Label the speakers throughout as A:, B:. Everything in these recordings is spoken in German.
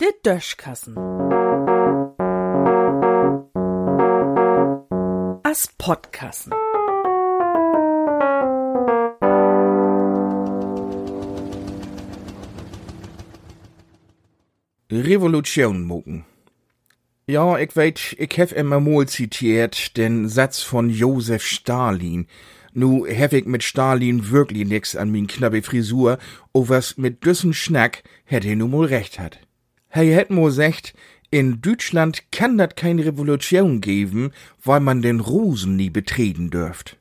A: Der Döschkassen. As Podkassen.
B: Revolution mucken. Ja, ich weet, ich hef immer mal zitiert den Satz von Josef Stalin. Nu hef ich mit Stalin wirklich nix an min knappe Frisur, o was mit düssen Schnack hätt er nu mal recht hat. He hätt mo secht, in Deutschland kann dat keine Revolution geben, weil man den Rosen nie betreten dürft.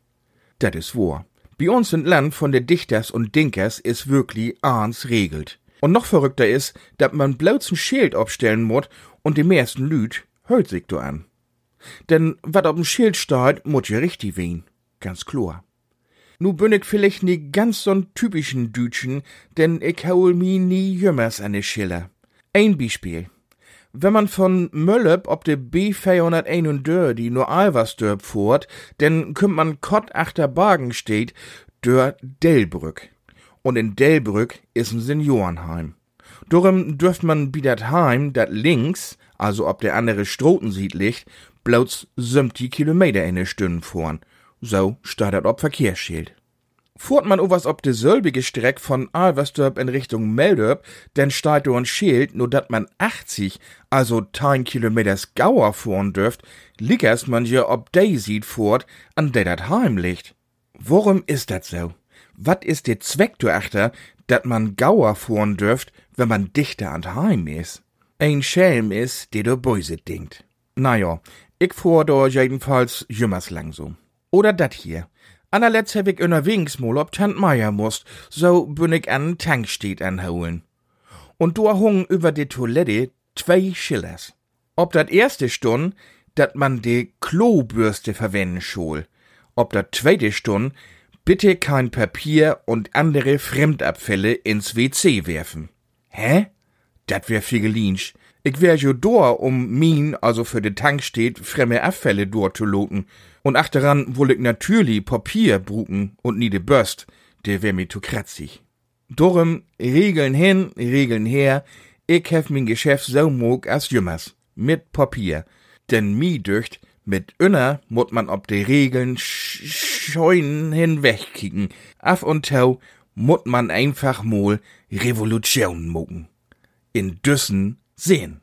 B: Dat is wahr. Bei uns im Land von de Dichters und Dinkers is wirklich ahns regelt. Und noch verrückter is, dat man ein Schild aufstellen muss und die meisten Lüd hört sich do an. Denn wat auf dem Schild steht, muss ja richtig wehen. Ganz klar. Nu bin ich vielleicht nie ganz so'n typischen Dütschen, denn ich hol mi nie jümmers de Schiller. Ein Beispiel. Wenn man von Möllep ob de B431 nur Alversdörp fuhrt, denn kümmt man Kott achter Bargen steht, dör Delbrück und in Delbrück is ein Seniorenheim. Darum dürft man bi dat Heim, dat links, also ob der andere Strotensied liegt, bloß 70 Kilometer in der Stunde fahren. So steht dat ob Verkehrsschild. Fuhrt man owas ob de selbige Streck von Alversdorp in Richtung Meldorp, denn steht do ein Schild, nur dat man 80, also 10 Kilometers Gauer fahren dürft, liegt man ja ob de sieht fort, an der dat Heim liegt. Worum ist dat so? wat is der Zweck achter, dat man Gauer fuhren dürft, wenn man dichter an Heim is? Ein Schelm is, der do Böse denkt. Naja, ich fuhr do jedenfalls jümmers lang so. Oder dat hier. Anerletzt hab ich unterwegs mal ob Tant Meier musst, so bin ich an Tankstedt anholen. Und do hung über die Toilette zwei Schillers. Ob dat erste Stund, dat man de Klobürste verwenden schol. Ob dat zweite Stund, Bitte kein Papier und andere Fremdabfälle ins WC werfen. Hä? Dat wär Figelinsch. Ich wär jo dor, um min, also für de Tank steht, fremde Abfälle dort zu loten. Und achteran woll ich natürlich Papier bruken und nie de Börst. Der wär mir zu kratzig. Dorum, Regeln hin, Regeln her. Ich hef min Geschäft so mog as jümmers. Mit Papier. Denn mi dücht, mit Inner muss man ob de Regeln scheuen hinwegkicken. Af und tau muss man einfach mal Revolution mucken. In Düssen sehen.